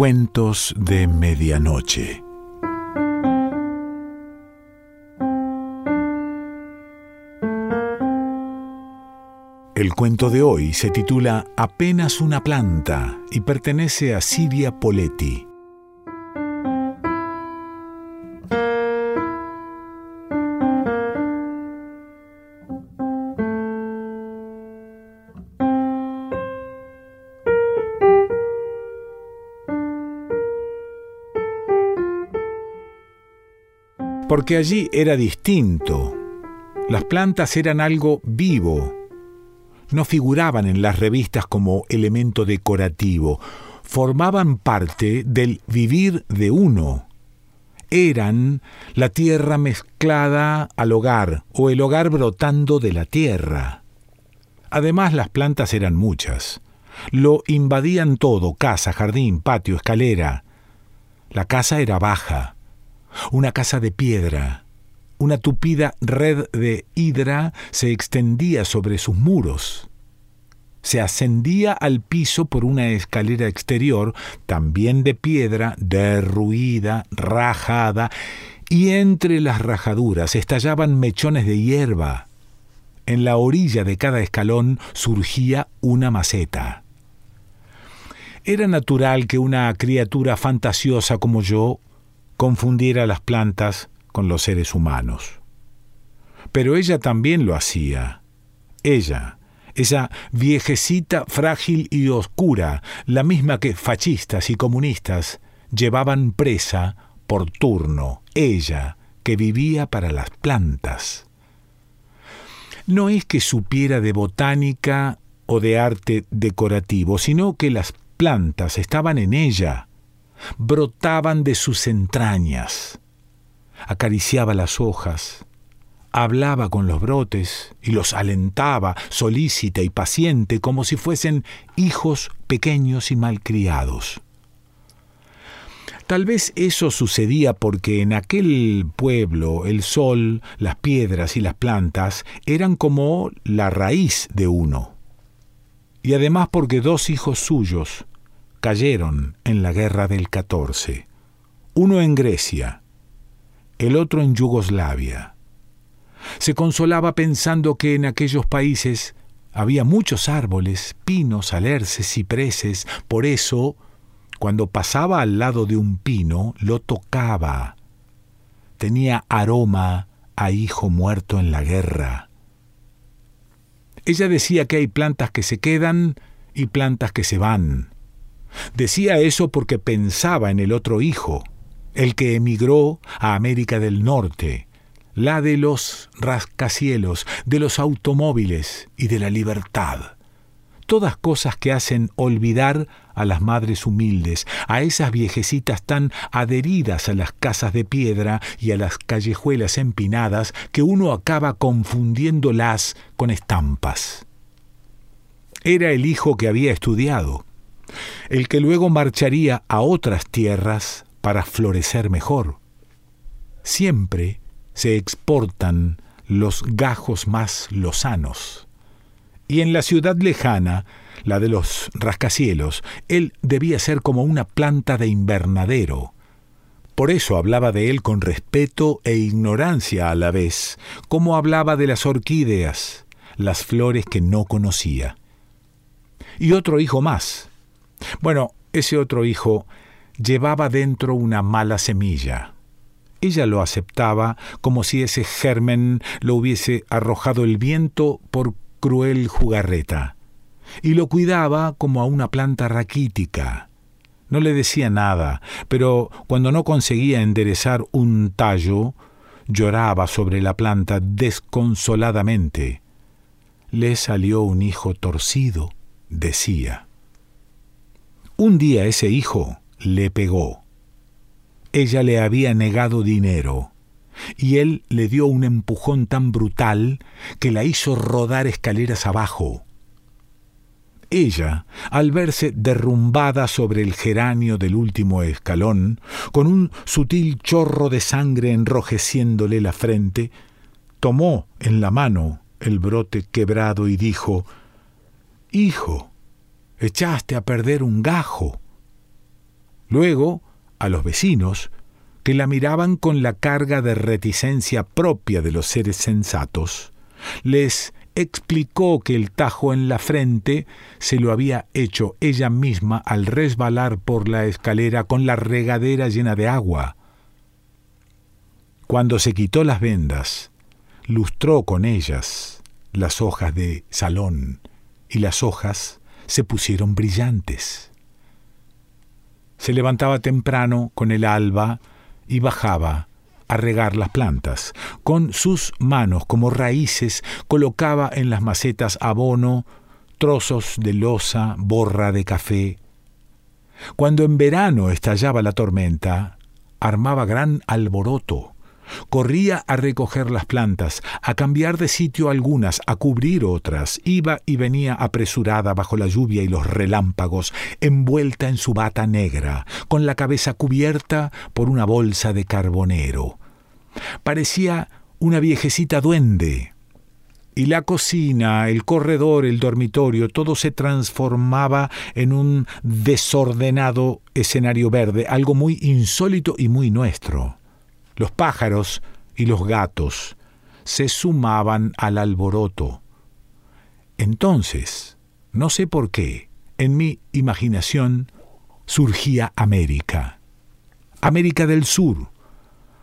Cuentos de Medianoche. El cuento de hoy se titula Apenas una planta y pertenece a Silvia Poletti. Porque allí era distinto. Las plantas eran algo vivo. No figuraban en las revistas como elemento decorativo, formaban parte del vivir de uno. Eran la tierra mezclada al hogar o el hogar brotando de la tierra. Además las plantas eran muchas. Lo invadían todo, casa, jardín, patio, escalera. La casa era baja una casa de piedra. Una tupida red de hidra se extendía sobre sus muros. Se ascendía al piso por una escalera exterior, también de piedra, derruida, rajada, y entre las rajaduras estallaban mechones de hierba. En la orilla de cada escalón surgía una maceta. Era natural que una criatura fantasiosa como yo confundiera las plantas con los seres humanos. Pero ella también lo hacía. Ella, esa viejecita frágil y oscura, la misma que fascistas y comunistas llevaban presa por turno, ella, que vivía para las plantas. No es que supiera de botánica o de arte decorativo, sino que las plantas estaban en ella, brotaban de sus entrañas. Acariciaba las hojas, hablaba con los brotes y los alentaba, solícita y paciente, como si fuesen hijos pequeños y malcriados. Tal vez eso sucedía porque en aquel pueblo el sol, las piedras y las plantas eran como la raíz de uno. Y además porque dos hijos suyos, cayeron en la guerra del 14, uno en Grecia, el otro en Yugoslavia. Se consolaba pensando que en aquellos países había muchos árboles, pinos, alerces, cipreses, por eso, cuando pasaba al lado de un pino, lo tocaba. Tenía aroma a hijo muerto en la guerra. Ella decía que hay plantas que se quedan y plantas que se van. Decía eso porque pensaba en el otro hijo, el que emigró a América del Norte, la de los rascacielos, de los automóviles y de la libertad. Todas cosas que hacen olvidar a las madres humildes, a esas viejecitas tan adheridas a las casas de piedra y a las callejuelas empinadas que uno acaba confundiéndolas con estampas. Era el hijo que había estudiado, el que luego marcharía a otras tierras para florecer mejor. Siempre se exportan los gajos más lozanos. Y en la ciudad lejana, la de los rascacielos, él debía ser como una planta de invernadero. Por eso hablaba de él con respeto e ignorancia a la vez, como hablaba de las orquídeas, las flores que no conocía. Y otro hijo más, bueno, ese otro hijo llevaba dentro una mala semilla. Ella lo aceptaba como si ese germen lo hubiese arrojado el viento por cruel jugarreta, y lo cuidaba como a una planta raquítica. No le decía nada, pero cuando no conseguía enderezar un tallo, lloraba sobre la planta desconsoladamente. Le salió un hijo torcido, decía. Un día ese hijo le pegó. Ella le había negado dinero y él le dio un empujón tan brutal que la hizo rodar escaleras abajo. Ella, al verse derrumbada sobre el geranio del último escalón, con un sutil chorro de sangre enrojeciéndole la frente, tomó en la mano el brote quebrado y dijo Hijo, echaste a perder un gajo. Luego, a los vecinos, que la miraban con la carga de reticencia propia de los seres sensatos, les explicó que el tajo en la frente se lo había hecho ella misma al resbalar por la escalera con la regadera llena de agua. Cuando se quitó las vendas, lustró con ellas las hojas de salón y las hojas se pusieron brillantes. Se levantaba temprano con el alba y bajaba a regar las plantas. Con sus manos como raíces colocaba en las macetas abono, trozos de losa, borra de café. Cuando en verano estallaba la tormenta, armaba gran alboroto. Corría a recoger las plantas, a cambiar de sitio algunas, a cubrir otras, iba y venía apresurada bajo la lluvia y los relámpagos, envuelta en su bata negra, con la cabeza cubierta por una bolsa de carbonero. Parecía una viejecita duende. Y la cocina, el corredor, el dormitorio, todo se transformaba en un desordenado escenario verde, algo muy insólito y muy nuestro. Los pájaros y los gatos se sumaban al alboroto. Entonces, no sé por qué, en mi imaginación surgía América. América del Sur,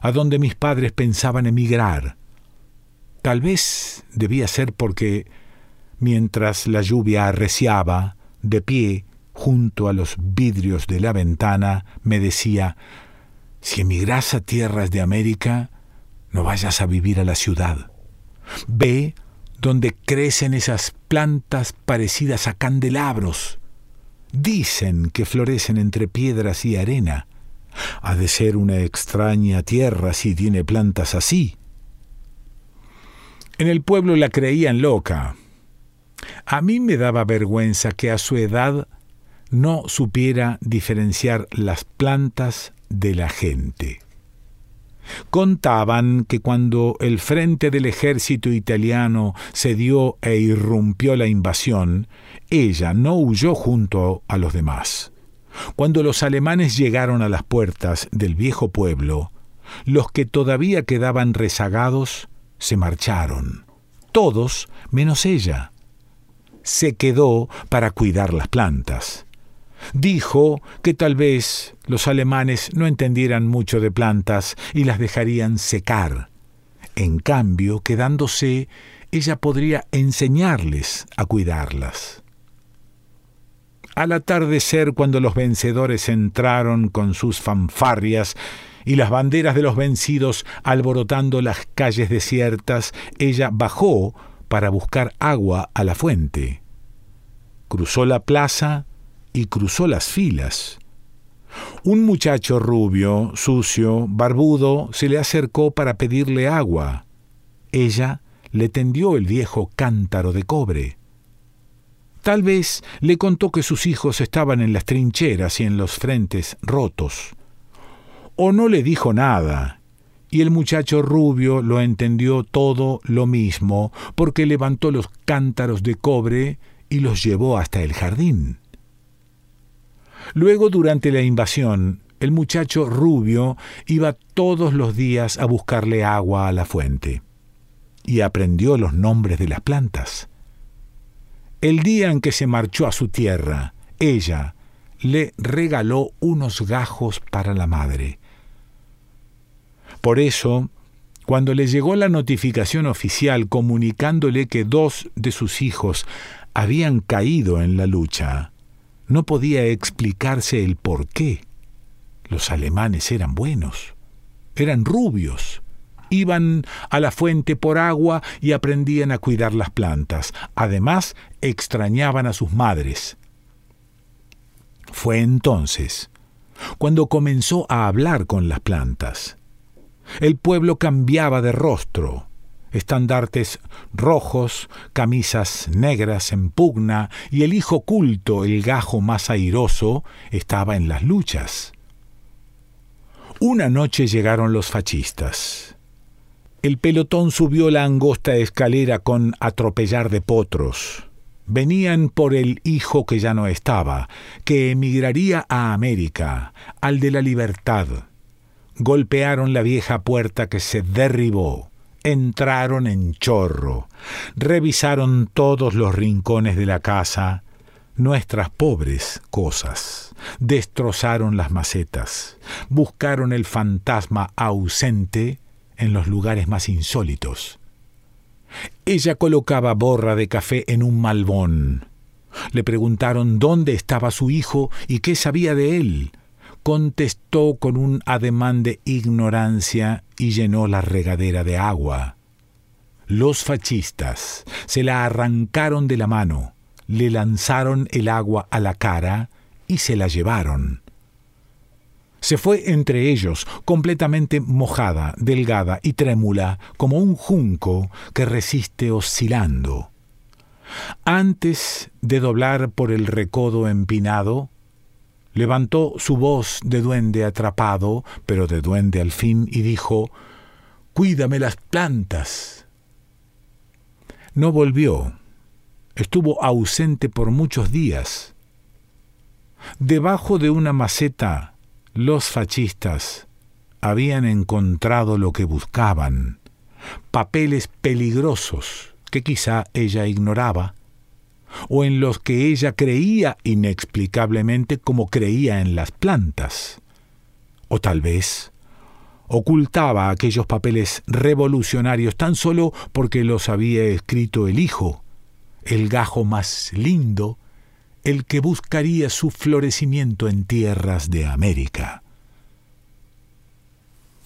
a donde mis padres pensaban emigrar. Tal vez debía ser porque, mientras la lluvia arreciaba, de pie, junto a los vidrios de la ventana, me decía, si emigras a tierras de América, no vayas a vivir a la ciudad. Ve donde crecen esas plantas parecidas a candelabros. Dicen que florecen entre piedras y arena. Ha de ser una extraña tierra si tiene plantas así. En el pueblo la creían loca. A mí me daba vergüenza que a su edad no supiera diferenciar las plantas de la gente. Contaban que cuando el frente del ejército italiano cedió e irrumpió la invasión, ella no huyó junto a los demás. Cuando los alemanes llegaron a las puertas del viejo pueblo, los que todavía quedaban rezagados se marcharon, todos menos ella. Se quedó para cuidar las plantas. Dijo que tal vez los alemanes no entendieran mucho de plantas y las dejarían secar. En cambio, quedándose, ella podría enseñarles a cuidarlas. Al atardecer, cuando los vencedores entraron con sus fanfarrias y las banderas de los vencidos alborotando las calles desiertas, ella bajó para buscar agua a la fuente. Cruzó la plaza y cruzó las filas. Un muchacho rubio, sucio, barbudo, se le acercó para pedirle agua. Ella le tendió el viejo cántaro de cobre. Tal vez le contó que sus hijos estaban en las trincheras y en los frentes rotos. O no le dijo nada, y el muchacho rubio lo entendió todo lo mismo, porque levantó los cántaros de cobre y los llevó hasta el jardín. Luego, durante la invasión, el muchacho rubio iba todos los días a buscarle agua a la fuente, y aprendió los nombres de las plantas. El día en que se marchó a su tierra, ella le regaló unos gajos para la madre. Por eso, cuando le llegó la notificación oficial comunicándole que dos de sus hijos habían caído en la lucha, no podía explicarse el por qué. Los alemanes eran buenos, eran rubios, iban a la fuente por agua y aprendían a cuidar las plantas. Además, extrañaban a sus madres. Fue entonces cuando comenzó a hablar con las plantas. El pueblo cambiaba de rostro. Estandartes rojos, camisas negras en pugna, y el hijo culto, el gajo más airoso, estaba en las luchas. Una noche llegaron los fascistas. El pelotón subió la angosta escalera con atropellar de potros. Venían por el hijo que ya no estaba, que emigraría a América, al de la libertad. Golpearon la vieja puerta que se derribó. Entraron en chorro. Revisaron todos los rincones de la casa, nuestras pobres cosas. Destrozaron las macetas. Buscaron el fantasma ausente en los lugares más insólitos. Ella colocaba borra de café en un malbón. Le preguntaron dónde estaba su hijo y qué sabía de él. Contestó con un ademán de ignorancia y llenó la regadera de agua. Los fascistas se la arrancaron de la mano, le lanzaron el agua a la cara y se la llevaron. Se fue entre ellos, completamente mojada, delgada y trémula, como un junco que resiste oscilando. Antes de doblar por el recodo empinado, levantó su voz de duende atrapado, pero de duende al fin, y dijo, Cuídame las plantas. No volvió. Estuvo ausente por muchos días. Debajo de una maceta los fascistas habían encontrado lo que buscaban, papeles peligrosos que quizá ella ignoraba, o en los que ella creía inexplicablemente como creía en las plantas, o tal vez ocultaba aquellos papeles revolucionarios tan solo porque los había escrito el hijo, el gajo más lindo el que buscaría su florecimiento en tierras de América.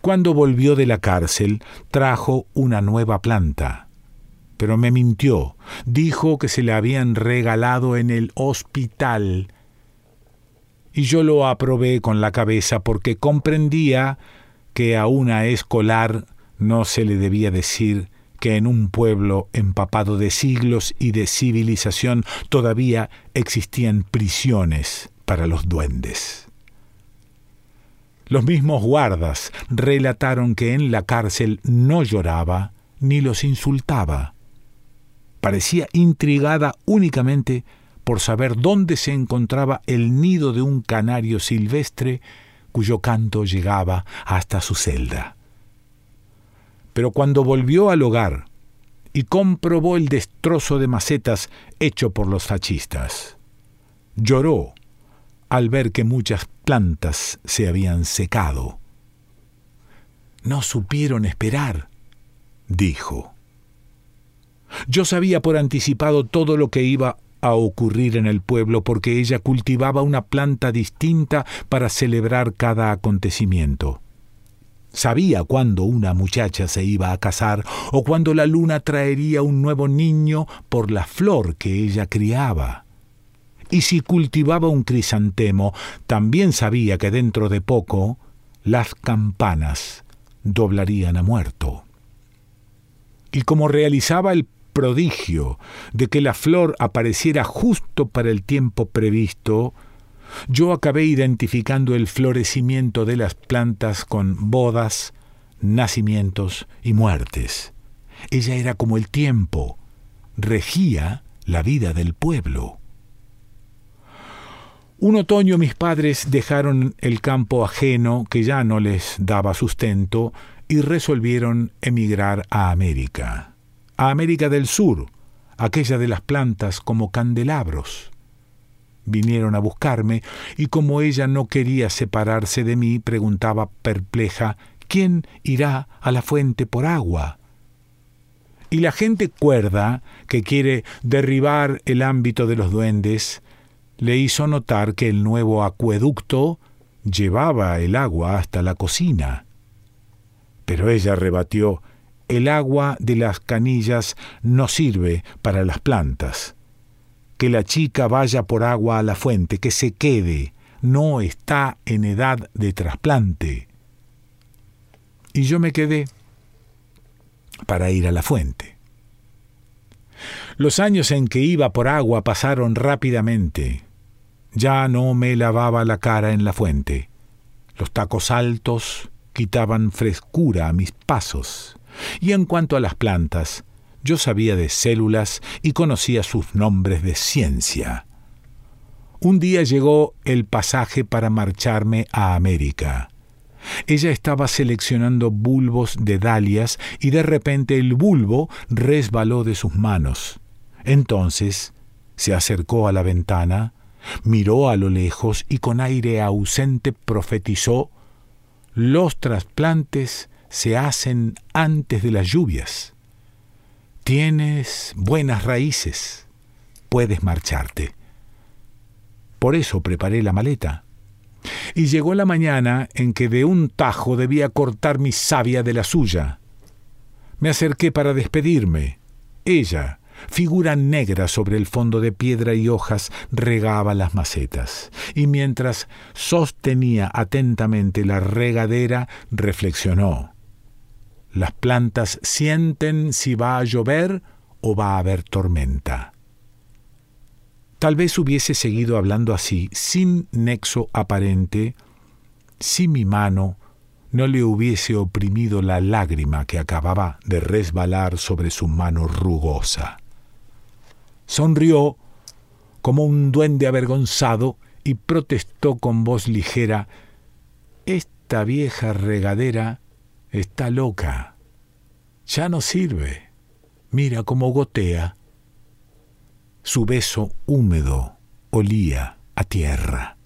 Cuando volvió de la cárcel, trajo una nueva planta. Pero me mintió. Dijo que se le habían regalado en el hospital. Y yo lo aprobé con la cabeza porque comprendía que a una escolar no se le debía decir que en un pueblo empapado de siglos y de civilización todavía existían prisiones para los duendes. Los mismos guardas relataron que en la cárcel no lloraba ni los insultaba. Parecía intrigada únicamente por saber dónde se encontraba el nido de un canario silvestre cuyo canto llegaba hasta su celda. Pero cuando volvió al hogar y comprobó el destrozo de macetas hecho por los fascistas, lloró al ver que muchas plantas se habían secado. No supieron esperar, dijo. Yo sabía por anticipado todo lo que iba a ocurrir en el pueblo porque ella cultivaba una planta distinta para celebrar cada acontecimiento. Sabía cuándo una muchacha se iba a casar o cuándo la luna traería un nuevo niño por la flor que ella criaba. Y si cultivaba un crisantemo, también sabía que dentro de poco las campanas doblarían a muerto. Y como realizaba el prodigio de que la flor apareciera justo para el tiempo previsto, yo acabé identificando el florecimiento de las plantas con bodas, nacimientos y muertes. Ella era como el tiempo, regía la vida del pueblo. Un otoño mis padres dejaron el campo ajeno que ya no les daba sustento y resolvieron emigrar a América, a América del Sur, aquella de las plantas como candelabros vinieron a buscarme, y como ella no quería separarse de mí, preguntaba perpleja ¿Quién irá a la fuente por agua? Y la gente cuerda, que quiere derribar el ámbito de los duendes, le hizo notar que el nuevo acueducto llevaba el agua hasta la cocina. Pero ella rebatió, el agua de las canillas no sirve para las plantas que la chica vaya por agua a la fuente, que se quede, no está en edad de trasplante. Y yo me quedé para ir a la fuente. Los años en que iba por agua pasaron rápidamente. Ya no me lavaba la cara en la fuente. Los tacos altos quitaban frescura a mis pasos. Y en cuanto a las plantas, yo sabía de células y conocía sus nombres de ciencia. Un día llegó el pasaje para marcharme a América. Ella estaba seleccionando bulbos de dalias y de repente el bulbo resbaló de sus manos. Entonces se acercó a la ventana, miró a lo lejos y con aire ausente profetizó Los trasplantes se hacen antes de las lluvias. Tienes buenas raíces, puedes marcharte. Por eso preparé la maleta. Y llegó la mañana en que de un tajo debía cortar mi savia de la suya. Me acerqué para despedirme. Ella, figura negra sobre el fondo de piedra y hojas, regaba las macetas, y mientras sostenía atentamente la regadera, reflexionó. Las plantas sienten si va a llover o va a haber tormenta. Tal vez hubiese seguido hablando así, sin nexo aparente, si mi mano no le hubiese oprimido la lágrima que acababa de resbalar sobre su mano rugosa. Sonrió como un duende avergonzado y protestó con voz ligera Esta vieja regadera Está loca. Ya no sirve. Mira cómo gotea. Su beso húmedo olía a tierra.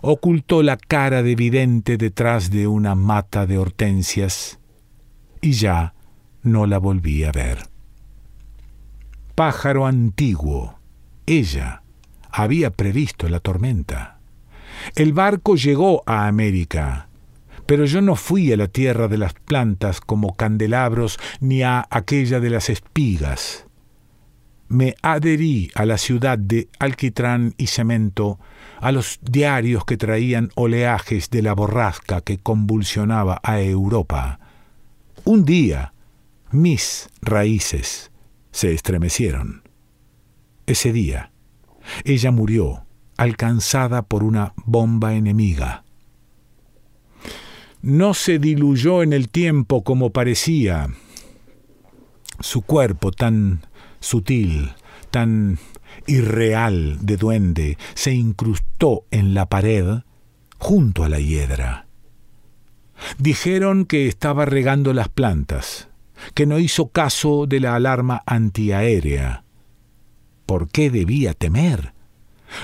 Ocultó la cara de vidente detrás de una mata de hortensias y ya no la volví a ver. Pájaro antiguo, ella había previsto la tormenta. El barco llegó a América pero yo no fui a la tierra de las plantas como candelabros ni a aquella de las espigas. Me adherí a la ciudad de alquitrán y cemento, a los diarios que traían oleajes de la borrasca que convulsionaba a Europa. Un día, mis raíces se estremecieron. Ese día, ella murió, alcanzada por una bomba enemiga no se diluyó en el tiempo como parecía. Su cuerpo tan sutil, tan irreal de duende, se incrustó en la pared junto a la hiedra. Dijeron que estaba regando las plantas, que no hizo caso de la alarma antiaérea. ¿Por qué debía temer?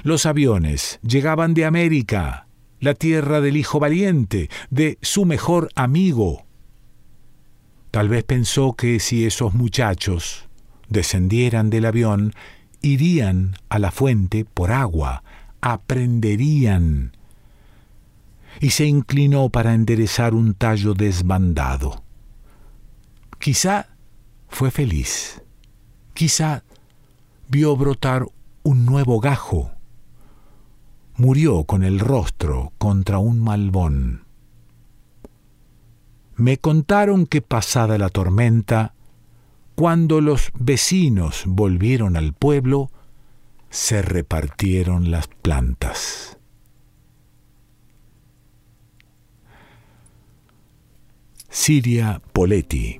Los aviones llegaban de América la tierra del hijo valiente, de su mejor amigo. Tal vez pensó que si esos muchachos descendieran del avión, irían a la fuente por agua, aprenderían. Y se inclinó para enderezar un tallo desbandado. Quizá fue feliz. Quizá vio brotar un nuevo gajo murió con el rostro contra un malbón. Me contaron que pasada la tormenta, cuando los vecinos volvieron al pueblo, se repartieron las plantas. Siria Poletti